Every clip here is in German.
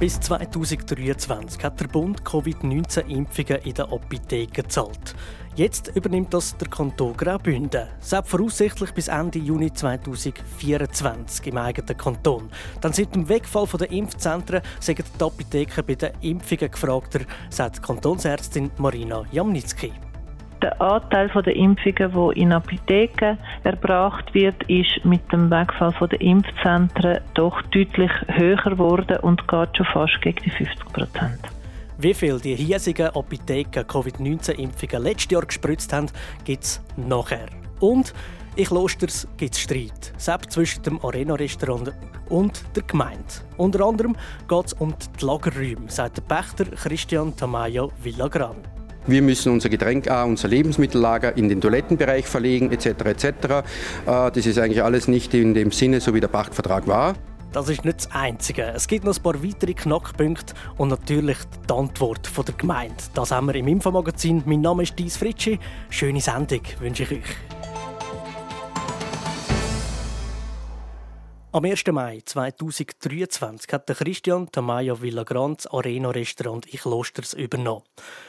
Bis 2023 hat der Bund Covid-19-Impfungen in den Apotheken gezahlt. Jetzt übernimmt das der Kanton Graubünden. Selbst voraussichtlich bis Ende Juni 2024 im eigenen Kanton. Dann seit dem Wegfall der Impfzentren sind die Apotheken bei den Impfungen gefragter, sagt Kantonsärztin Marina Jamnitzki. Der Anteil der Impfungen, die in Apotheken erbracht wird, ist mit dem Wegfall der Impfzentren doch deutlich höher geworden und geht schon fast gegen die 50 Prozent. Wie viel die hiesigen Apotheken Covid-19-Impfungen letztes Jahr gespritzt haben, gibt es nachher. Und in Klosters gibt es Streit, selbst zwischen dem Arena-Restaurant und der Gemeinde. Unter anderem geht es um die Lagerräume, sagt der Pächter Christian Tamayo Villagran. Wir müssen unser Getränk, auch unser Lebensmittellager in den Toilettenbereich verlegen etc. etc. Äh, das ist eigentlich alles nicht in dem Sinne, so wie der Pachtvertrag war. Das ist nicht das Einzige. Es gibt noch ein paar weitere Knackpunkte und natürlich die Antwort von der Gemeinde. Das haben wir im Infomagazin. Mein Name ist Dies Fritschi. Schöne Sendung wünsche ich euch. Am 1. Mai 2023 hat Christian Tamayo Villagranz Arena Restaurant in Klosters übernommen.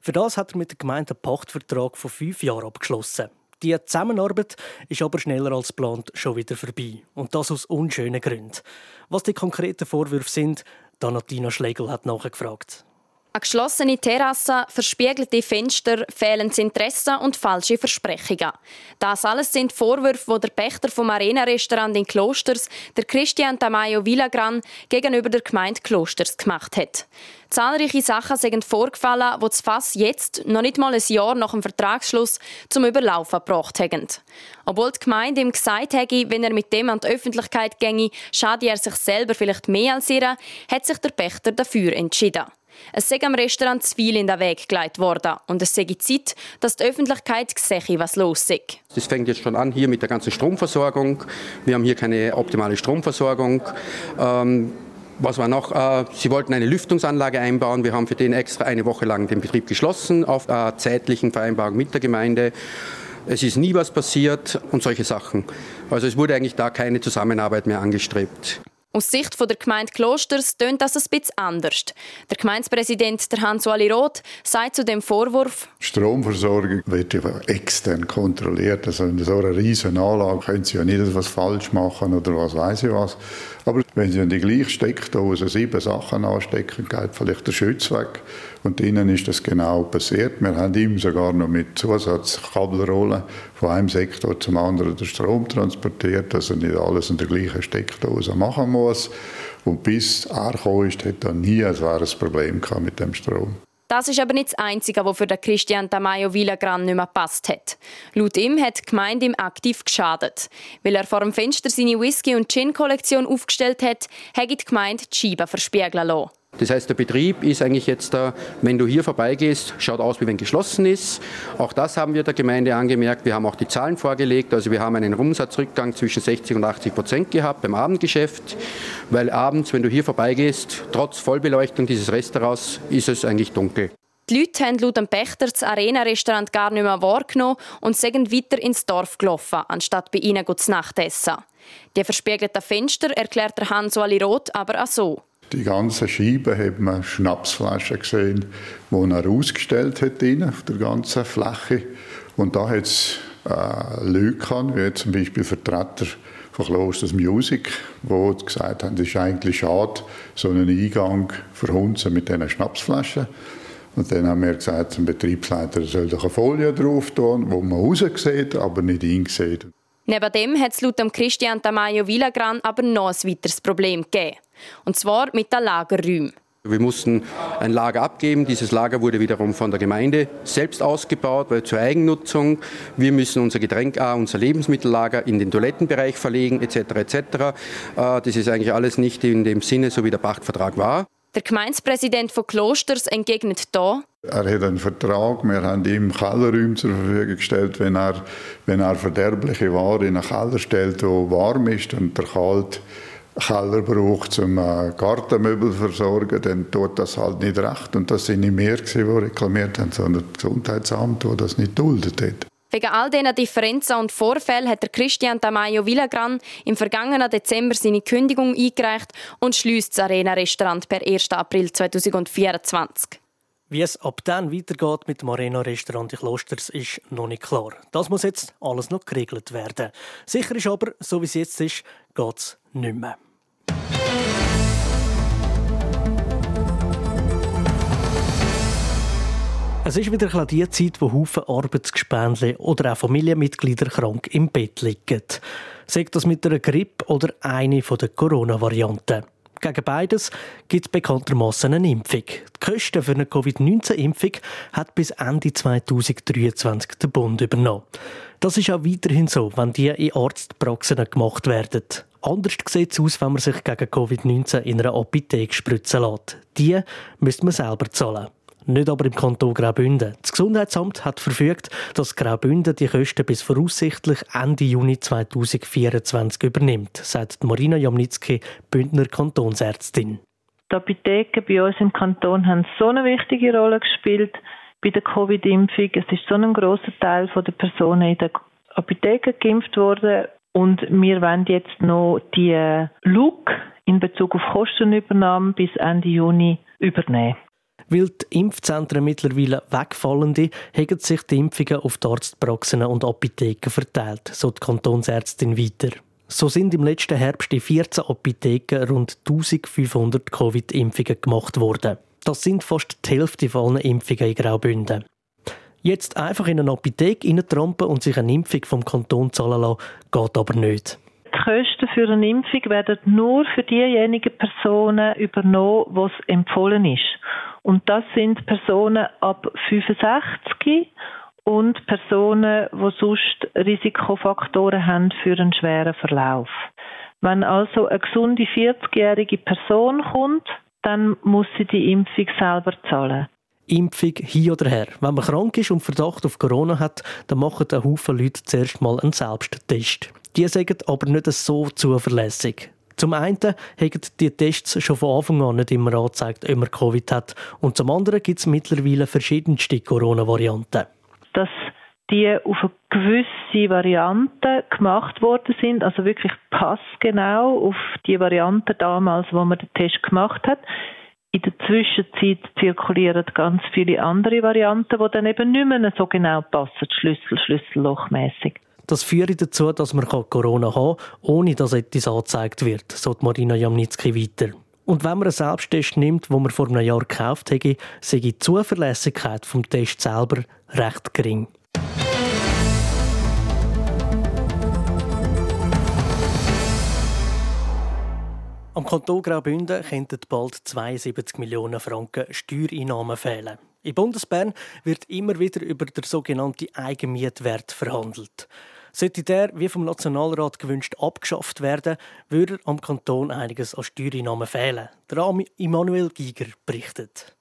Für das hat er mit der Gemeinde einen Pachtvertrag von fünf Jahren abgeschlossen. Die Zusammenarbeit ist aber schneller als geplant schon wieder vorbei. Und das aus unschönen Gründen. Was die konkreten Vorwürfe sind, Donatina Schlegel hat nachgefragt. Eine geschlossene Terrasse, verspiegelte Fenster, fehlendes Interesse und falsche Versprechungen. Das alles sind Vorwürfe, die der Pächter vom Arena-Restaurant in Klosters, der Christian Tamayo Villagran, gegenüber der Gemeinde Klosters gemacht hat. Zahlreiche Sachen sind vorgefallen, die das Fass jetzt, noch nicht mal ein Jahr nach dem Vertragsschluss, zum Überlaufen gebracht haben. Obwohl die Gemeinde ihm gesagt hätte, wenn er mit dem an die Öffentlichkeit ginge, schade er sich selber vielleicht mehr als ihr, hat sich der Pächter dafür entschieden. Es sei am Restaurant zu viel in den Weg gelegt worden und es sei Zeit, dass die Öffentlichkeit sehe, was los ist. Das fängt jetzt schon an hier mit der ganzen Stromversorgung. Wir haben hier keine optimale Stromversorgung. Ähm was war noch? Äh, sie wollten eine Lüftungsanlage einbauen. Wir haben für den extra eine Woche lang den Betrieb geschlossen auf zeitlichen Vereinbarung mit der Gemeinde. Es ist nie was passiert und solche Sachen. Also es wurde eigentlich da keine Zusammenarbeit mehr angestrebt. Aus Sicht der Gemeinde Klosters tönt das ein bisschen anders. Der Gemeindepräsident Hans-Wally Roth sagt zu dem Vorwurf, Stromversorgung wird ja extern kontrolliert. Also in so einer riesen Anlage können Sie ja nicht etwas falsch machen oder was weiß ich was. Aber wenn Sie in die gleiche Steckdose sieben Sachen anstecken, geht vielleicht der Schütz weg. Und innen ist das genau passiert. Wir haben ihm sogar noch mit Zusatzkabelrollen von einem Sektor zum anderen den Strom transportiert, dass er nicht alles in der gleichen Steckdose machen muss. Und bis er gekommen ist, hat er nie ein schweres Problem mit dem Strom. Das ist aber nicht das Einzige, was für den Christian Tamayo Villagran nicht mehr gepasst hat. Laut ihm hat die Gemeinde ihm aktiv geschadet. Weil er vor dem Fenster seine Whisky- und Gin-Kollektion aufgestellt hat, hat die Gemeinde die Scheiben verspiegeln lassen. Das heißt, der Betrieb ist eigentlich jetzt da, wenn du hier vorbeigehst, schaut aus, wie wenn geschlossen ist. Auch das haben wir der Gemeinde angemerkt. Wir haben auch die Zahlen vorgelegt. Also wir haben einen Umsatzrückgang zwischen 60 und 80 Prozent gehabt beim Abendgeschäft, weil abends, wenn du hier vorbeigehst, trotz Vollbeleuchtung dieses Restaurants, ist es eigentlich dunkel. Die Leute haben laut dem Pächter das Arena-Restaurant gar nicht mehr wahrgenommen und sind weiter ins Dorf gelaufen, anstatt bei ihnen zu Nacht essen. Die verspiegelten Fenster erklärt der Hans-Wally Roth aber auch so. Die ganzen Scheiben hat man Schnapsflaschen gesehen, die er ausgestellt hat auf der ganzen Fläche. Und da hat es äh, Leute gehabt, wie zum Beispiel Vertreter von Klosters Music, die gesagt haben, es ist eigentlich schade, so einen Eingang verhunzen mit diesen Schnapsflaschen. Und dann haben wir gesagt zum Betriebsleiter, er soll doch eine Folie drauf tun, wo man raus sieht, aber nicht sieht. Neben dem hat es laut Christian Tamayo Villagran aber noch ein weiteres Problem gegeben. Und zwar mit den Lagerräumen. Wir mussten ein Lager abgeben. Dieses Lager wurde wiederum von der Gemeinde selbst ausgebaut, weil zur Eigennutzung. Wir müssen unser Getränk, unser Lebensmittellager in den Toilettenbereich verlegen, etc. etc. Äh, das ist eigentlich alles nicht in dem Sinne, so wie der Pachtvertrag war. Der Gemeindepräsident von Klosters entgegnet da. Er hat einen Vertrag, wir haben ihm Kellerräume zur Verfügung gestellt, wenn er, wenn er verderbliche Ware in einen Keller stellt, der warm ist und der kalt Keller braucht, um äh, Gartenmöbel zu versorgen, dann tut das halt nicht recht. Und das sind nicht wir, die reklamiert haben, sondern das Gesundheitsamt, das das nicht duldet hat. Wegen all diesen Differenzen und Vorfällen hat der Christian Tamayo Villagran im vergangenen Dezember seine Kündigung eingereicht und schließt das Arena-Restaurant per 1. April 2024. Wie es ab dann weitergeht mit dem Arena-Restaurant in Klosters, ist noch nicht klar. Das muss jetzt alles noch geregelt werden. Sicher ist aber, so wie es jetzt ist, geht es nicht mehr. Es ist wieder die Zeit, wo Haufen Arbeitsgespendli oder auch Familienmitglieder krank im Bett liegen. Sagt das mit einer Grippe oder eine der Corona-Varianten. Gegen beides gibt es bekanntermaßen eine Impfung. Die Kosten für eine Covid-19-Impfung hat bis Ende 2023 der Bund übernommen. Das ist auch weiterhin so, wenn die in Arztpraxen gemacht werden. Anders sieht es aus, wenn man sich gegen Covid-19 in einer Apotheke spritzen lässt. Die müsste man selber zahlen nicht aber im Kanton Graubünden. Das Gesundheitsamt hat verfügt, dass Graubünden die Kosten bis voraussichtlich Ende Juni 2024 übernimmt, sagt Marina Jamnitzki, Bündner Kantonsärztin. Die Apotheken bei uns im Kanton haben so eine wichtige Rolle gespielt bei der Covid-Impfung. Es ist so ein großer Teil der Personen in der Apotheke geimpft worden und wir wollen jetzt noch die Look in Bezug auf Kostenübernahme bis Ende Juni übernehmen. Weil die Impfzentren mittlerweile wegfallen, haben sich die Impfungen auf die Arztpraxen und Apotheken verteilt, so die Kantonsärztin weiter. So sind im letzten Herbst in 14 Apotheken rund 1500 Covid-Impfungen gemacht worden. Das sind fast die Hälfte von allen Impfungen in Graubünden. Jetzt einfach in eine Apotheke reintrampen und sich eine Impfung vom Kanton zahlen lassen, geht aber nicht. Die Kosten für eine Impfung werden nur für diejenigen Personen übernommen, was empfohlen ist. Und das sind Personen ab 65 und Personen, die sonst Risikofaktoren haben für einen schweren Verlauf. Wenn also eine gesunde 40-jährige Person kommt, dann muss sie die Impfung selber zahlen. Impfung hin oder her. Wenn man krank ist und Verdacht auf Corona hat, dann machen ein Haufen Leute zuerst mal einen Selbsttest. Die sagen aber nicht so zuverlässig. Zum einen haben die Tests schon von Anfang an nicht immer angezeigt, ob man Covid hat. Und zum anderen gibt es mittlerweile verschiedenste Corona-Varianten. Dass die auf eine gewisse Variante gemacht worden sind, also wirklich passgenau auf die Variante damals, wo man den Test gemacht hat. In der Zwischenzeit zirkulieren ganz viele andere Varianten, die dann eben nicht mehr so genau passen, Schlüssel, Schlüssellochmäßig. Das führt dazu, dass man Corona haben kann, ohne dass etwas angezeigt wird, so Marina Jamnitzki weiter. Und wenn man einen Selbsttest nimmt, wo man vor einem Jahr gekauft hat, sei die Zuverlässigkeit vom Test selber recht gering. Am Kanton Graubünden könnten bald 72 Millionen Franken Steuereinnahmen fehlen. In Bundesbern wird immer wieder über den sogenannten Eigenmietwert verhandelt. Sollte der, wie vom Nationalrat gewünscht, abgeschafft werden, würde am Kanton einiges an Steuereinnahmen fehlen. Der Immanuel Giger berichtet.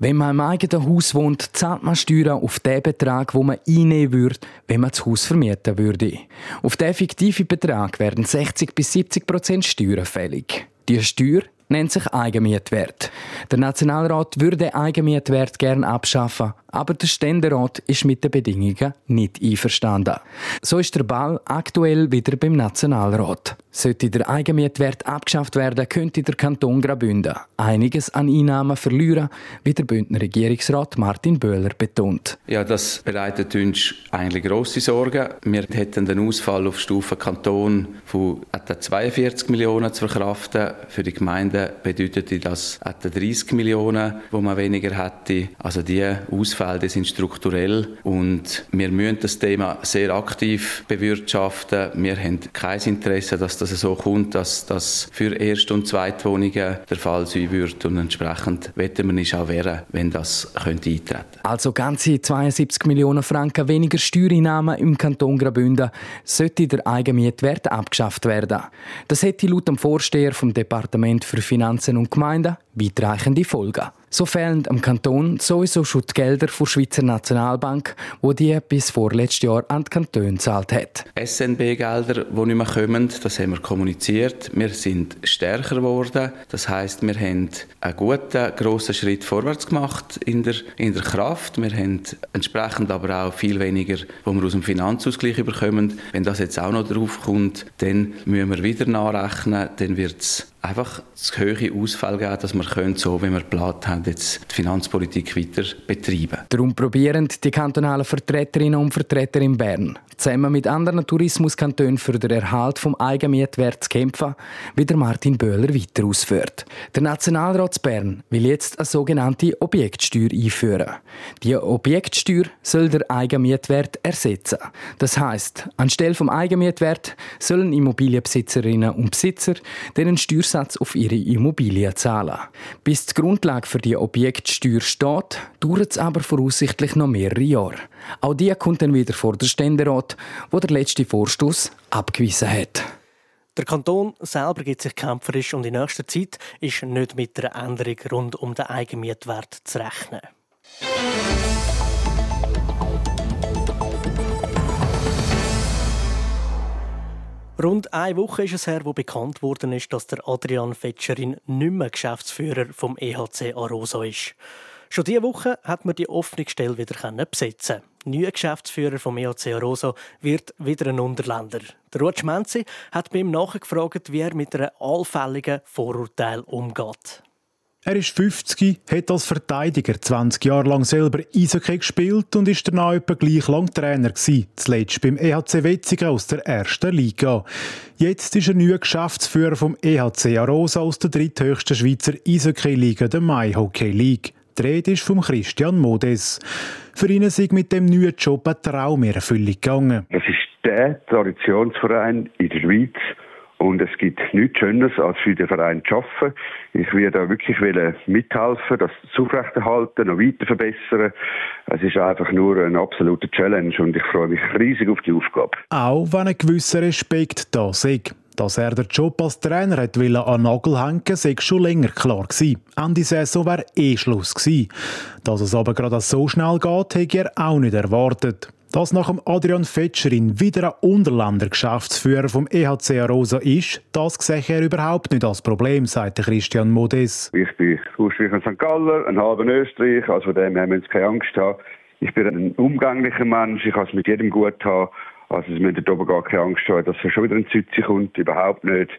Wenn man im eigenen Haus wohnt, zahlt man Steuern auf den Betrag, wo man einnehmen würde, wenn man das Haus vermieten würde. Auf den fiktiven Betrag werden 60 bis 70 Prozent Steuern fällig. Die Steuer nennt sich Eigenmietwert. Der Nationalrat würde Eigenmietwert gern abschaffen, aber der Ständerat ist mit den Bedingungen nicht einverstanden. So ist der Ball aktuell wieder beim Nationalrat. Sollte der Eigenmietwert abgeschafft werden, könnte der Kanton Graubünden einiges an Einnahmen verlieren, wie der Bündner Regierungsrat Martin Böhler betont. Ja, das bereitet uns eigentlich grosse Sorgen. Wir hätten den Ausfall auf Stufe Kanton von etwa 42 Millionen zu verkraften. Für die Gemeinden bedeutet das etwa 30 Millionen, wo man weniger hätte. Also die Ausfall Fälle sind strukturell und wir müssen das Thema sehr aktiv bewirtschaften. Wir haben kein Interesse, dass das so kommt, dass das für Erst- und Zweitwohnungen der Fall sein wird und entsprechend wetten wir nicht auch wehren, wenn das könnte eintreten. Also ganze 72 Millionen Franken weniger Steuereinnahmen im Kanton Graubünden sollte der Eigenmietwert abgeschafft werden. Das hätte laut dem Vorsteher vom Departement für Finanzen und Gemeinden weitreichende Folgen. So fehlen am Kanton sowieso schon die Gelder der Schweizer Nationalbank, wo die bis vorletztes Jahr an die Kantone gezahlt hat. SNB-Gelder, die nicht mehr kommen, das haben wir kommuniziert. Wir sind stärker geworden. Das heißt, wir haben einen guten, grossen Schritt vorwärts gemacht in der, in der Kraft. Wir haben entsprechend aber auch viel weniger, wo wir aus dem Finanzausgleich bekommen. Wenn das jetzt auch noch drauf kommt, dann müssen wir wieder nachrechnen. Dann wird es einfach zu hohe Ausfall geben, dass wir können, so wie wir geplant haben, jetzt die Finanzpolitik weiter betreiben. Darum probieren die kantonalen Vertreterinnen und Vertreter in Bern, zusammen mit anderen Tourismuskantonen für den Erhalt vom Eigenmietwert zu kämpfen, wie der Martin Böhler weiter ausführt. Der Nationalrat Bern will jetzt eine sogenannte Objektsteuer einführen. Die Objektsteuer soll der Eigenmietwert ersetzen. Das heißt, anstelle vom Eigenmietwert sollen Immobilienbesitzerinnen und Besitzer den Steuer Steuersatz auf ihre Immobilien zahlen. Bis die Grundlage für die Objektsteuer steht, dauert es aber voraussichtlich noch mehrere Jahre. Auch die kommt dann wieder vor der Ständerat, wo der letzte Vorstoß abgewiesen hat. Der Kanton selber gibt sich kämpferisch und in nächster Zeit ist nicht mit einer Änderung rund um den Eigenmietwert zu rechnen. Rund eine Woche ist es her, wo bekannt worden ist, dass der Adrian Fetscherin nicht mehr Geschäftsführer vom EHC Arosa ist. Schon diese Woche hat man die offene Stelle wieder besetzen. Neuer Geschäftsführer vom EHC Arosa wird wieder ein Unterländer. Der Rutsch Menzi hat bei ihm nachgefragt, wie er mit einem allfälligen Vorurteil umgeht. Er ist 50, hat als Verteidiger 20 Jahre lang selber Eishockey gespielt und ist danach etwa gleich lang Trainer gewesen, zuletzt beim EHC Wetzingen aus der ersten Liga. Jetzt ist er neuer Geschäftsführer vom EHC Arosa aus der dritthöchsten Schweizer Eishockey-Liga, der Mai Hockey League. Die Rede ist von Christian Modes. Für ihn ist mit dem neuen Job ein Traum in Erfüllung gegangen. Das ist der Traditionsverein in der Schweiz, und es gibt nichts Schöneres, als für den Verein zu arbeiten. Ich werde da wirklich mithelfen, das aufrechterhalten, noch weiter verbessern. Es ist einfach nur eine absolute Challenge und ich freue mich riesig auf die Aufgabe. Auch wenn ein gewisser Respekt da ist. Dass er den Job als Trainer hat an Nagel hängen sei schon länger klar gewesen. Ende Saison wäre eh Schluss gewesen. Dass es aber gerade so schnell geht, hätte er auch nicht erwartet. Dass nach dem Adrian Fetscherin wieder ein Unterländer Geschäftsführer vom EHC Arosa ist, das sehe er überhaupt nicht als Problem, sagt Christian Modes. Ich bin ursprünglich St. Galler, ein halber Österreich, also von dem haben wir uns keine Angst haben. Ich bin ein umgänglicher Mensch, ich kann es mit jedem gut haben. Also Sie müssen oben gar keine Angst haben, dass schon wieder ein Zütze kommt, überhaupt nicht.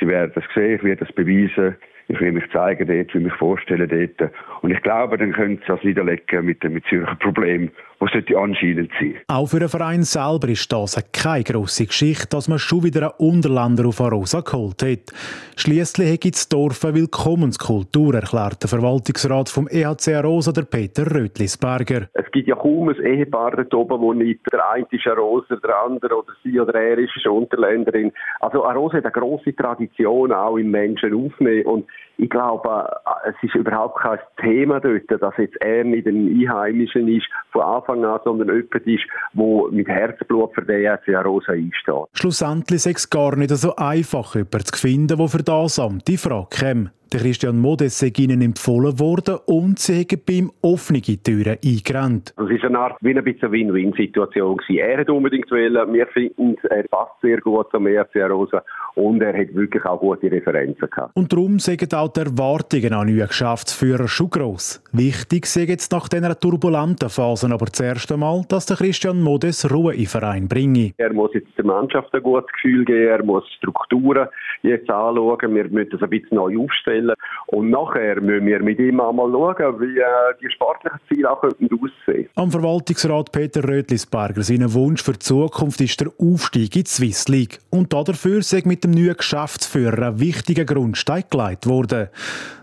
Sie werden das sehen, ich werde das beweisen. Ich will mich zeigen dort, will mich vorstellen dort. Und ich glaube, dann können Sie das niederlegen mit dem Zürcher Problem sollte anscheinend sein. Auch für den Verein selber ist das keine grosse Geschichte, dass man schon wieder einen Unterländer auf Arosa geholt hat. Schliesslich hat das Dorf eine Willkommenskultur, erklärt der Verwaltungsrat vom EHC Arosa, der Peter Rötlisberger. Es gibt ja kaum ein Ehepaar dort oben, wo nicht der eine ist Arosa, der andere oder sie oder er ist eine Unterländerin. Also Arosa hat eine grosse Tradition auch im Menschen aufnehmen und ich glaube, es ist überhaupt kein Thema dort, dass jetzt er nicht ein Einheimischen ist von Anfang an, sondern jemand ist, der mit Herzblut für den ERC Rosa einsteht. Schlussendlich ist es gar nicht so einfach, jemanden zu finden, der für das Amt in Frage käme. Der Christian Modes sei ihnen empfohlen worden und sie haben bei ihm offene Türen eingerannt. Es war eine Art wie ein bisschen Win-Win-Situation. Er hat unbedingt wollen, wir finden, er passt sehr gut zum ERC Rosa und er hat wirklich auch gute Referenzen gehabt. Und darum sind auch die Erwartungen an neuen Geschäftsführer schon gross. Wichtig ist jetzt nach dieser turbulenten Phase aber zuerst einmal, dass der Christian Modes Ruhe in den Verein bringe. Er muss jetzt der Mannschaft ein gutes Gefühl geben, er muss Strukturen jetzt anschauen, wir müssen das ein bisschen neu aufstellen stellen. Und nachher müssen wir mit ihm einmal schauen, wie äh, die sportlichen Ziele auch aussehen Am Verwaltungsrat Peter Rötlisberger, sein Wunsch für die Zukunft ist der Aufstieg in die Swiss League. Und dafür ist mit dem neuen Geschäftsführer ein wichtiger Grundstein gelegt worden.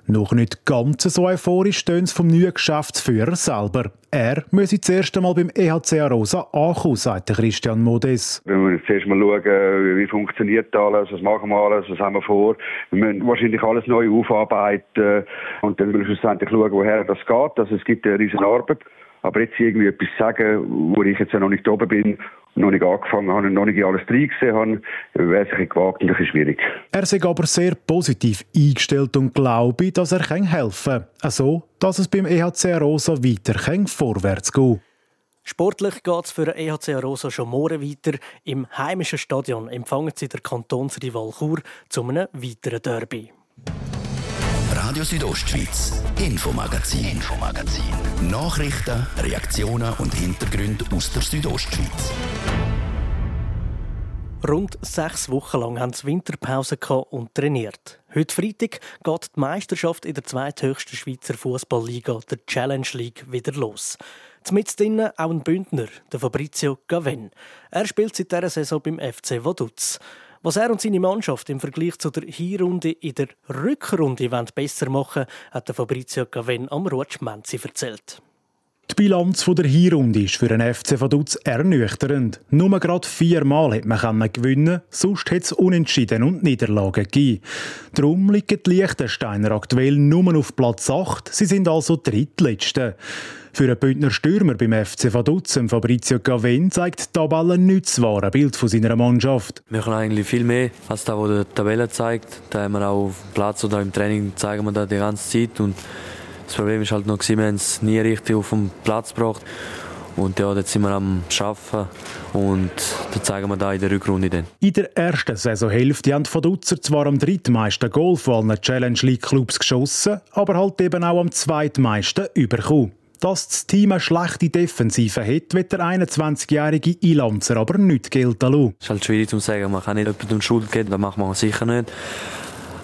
Noch nicht ganz so euphorisch stehen vom neuen Geschäftsführer selber. Er müsse zuerst einmal beim EHC Arosa ankommen, sagt Christian Modes. Wir müssen zuerst mal schauen, wie funktioniert alles, was machen wir alles, was haben wir vor. Wir müssen wahrscheinlich alles neu aufarbeiten und dann müssen wir schlussendlich schauen, woher das geht. Also es gibt eine riesen Arbeit. Aber jetzt irgendwie etwas sagen, wo ich jetzt ja noch nicht oben bin noch nicht angefangen habe und noch nicht alles reingesehen habe, wäre es ein gewagt und ein schwierig. Er ist aber sehr positiv eingestellt und glaube, dass er helfen kann. Also, dass es beim EHC Rosa weiter vorwärts geht. Sportlich geht es für den EHC Rosa schon morgen weiter. Im heimischen Stadion empfangen sie der Kantonsrival Chur zu einem weiteren Derby. Radio Südostschweiz, Infomagazin, Infomagazin. Nachrichten, Reaktionen und Hintergründe aus der Südostschweiz. Rund sechs Wochen lang haben sie Winterpause und trainiert. Heute Freitag geht die Meisterschaft in der zweithöchsten Schweizer Fußballliga, der Challenge League, wieder los. Mit drinnen auch ein Bündner, der Fabrizio Gaven. Er spielt seit dieser Saison beim FC Vaduz. Was er und seine Mannschaft im Vergleich zu der Hinrunde in der Rückrunde besser machen wollen, hat Fabrizio Gaven am Rutsch Menzi erzählt. Die Bilanz der Hinrunde ist für den FC Vaduz ernüchternd. Nur gerade viermal hat man gewinnen sonst hat es Unentschieden und Niederlagen gegeben. Darum liegen die Liechtensteiner aktuell nur auf Platz 8. Sie sind also Drittletzte. Für einen Bündner Stürmer beim FC Vaduz, Fabrizio Gaven, zeigt die Tabelle nicht das wahre Bild von seiner Mannschaft. Wir können eigentlich viel mehr als das, was die Tabelle zeigt. Da haben wir auch auf dem Platz oder im Training zeigen wir das die ganze Zeit. Und das Problem ist halt noch, wir haben es nie richtig auf den Platz gebracht. Und ja, jetzt sind wir am Arbeiten und das zeigen wir da in der Rückrunde dann. In der ersten Saisonhälfte haben die Vaduzzer zwar am drittmeisten Goal von allen Challenge League Clubs geschossen, aber halt eben auch am zweitmeisten überkommen. Dass das Team eine schlechte Defensive hat, wird der 21-jährige Ilanzer aber nicht gelten lassen. Es ist halt schwierig zu sagen, man kann nicht jemandem Schuld geben, das macht man sicher nicht.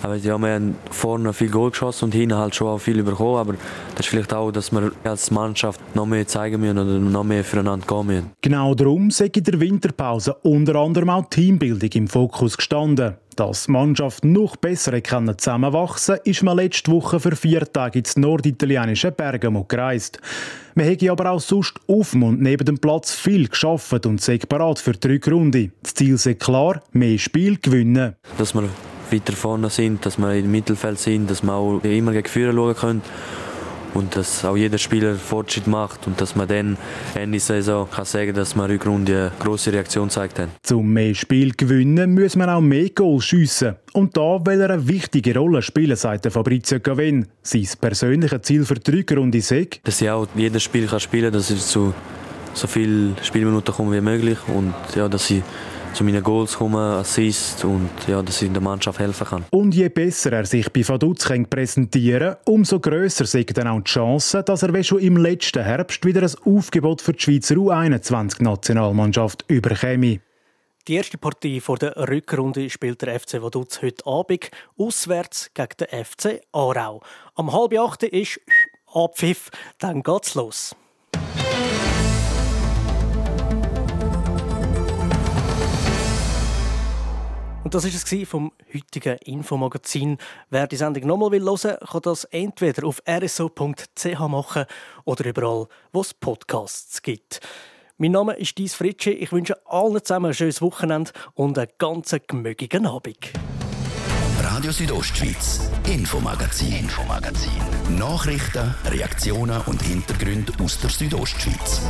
Aber ja, wir haben vorne viel Goal geschossen und hinten halt schon auch viel bekommen. Aber das ist vielleicht auch, dass wir als Mannschaft noch mehr zeigen müssen oder noch mehr füreinander gehen müssen. Genau darum sei in der Winterpause unter anderem auch Teambildung im Fokus gestanden. Dass die Mannschaft noch besser zusammenwachsen kann, ist man letzte Woche für vier Tage ins norditalienische Bergamo gereist. Man hätte aber auch sonst auf und neben dem Platz viel geschafft und sei parat für die Rückrunde. Das Ziel ist klar, mehr Spiel gewinnen. Dass wir weiter vorne sind, dass wir im Mittelfeld sind, dass wir auch immer gegen Führer schauen können und dass auch jeder Spieler Fortschritt macht und dass man dann Ende Saison kann sagen, dass wir Rückrunde eine grosse Reaktion gezeigt haben. Zum mehr Spiel gewinnen muss man auch mehr Goal schiessen. Und da will er eine wichtige Rolle spielen, sagt Fabrizio Gavin. Sein persönliches Ziel für die Rückrunde ist, dass ich auch jedes Spiel kann spielen kann, dass ich zu so viele Spielminuten komme wie möglich und ja, dass ich zu meinen Goals kommen, Assist und ja, dass ich in der Mannschaft helfen kann. Und je besser er sich bei Vaduz präsentieren umso grösser sind dann auch die Chance, dass er wie schon im letzten Herbst wieder ein Aufgebot für die Schweizer U21-Nationalmannschaft überkäme. Die erste Partie vor der Rückrunde spielt der FC Vaduz heute Abend auswärts gegen den FC Aarau. Am halb acht ist Abpfiff, dann geht's los. Und das war es vom heutigen Infomagazin. Wer die Sendung nochmal hören will, kann das entweder auf rso.ch machen oder überall, wo es Podcasts gibt. Mein Name ist Dies Fritsche. Ich wünsche allen zusammen ein schönes Wochenende und einen ganz gemögigen Abend. Radio Südostschweiz, Infomagazin, Infomagazin. Nachrichten, Reaktionen und Hintergründe aus der Südostschweiz.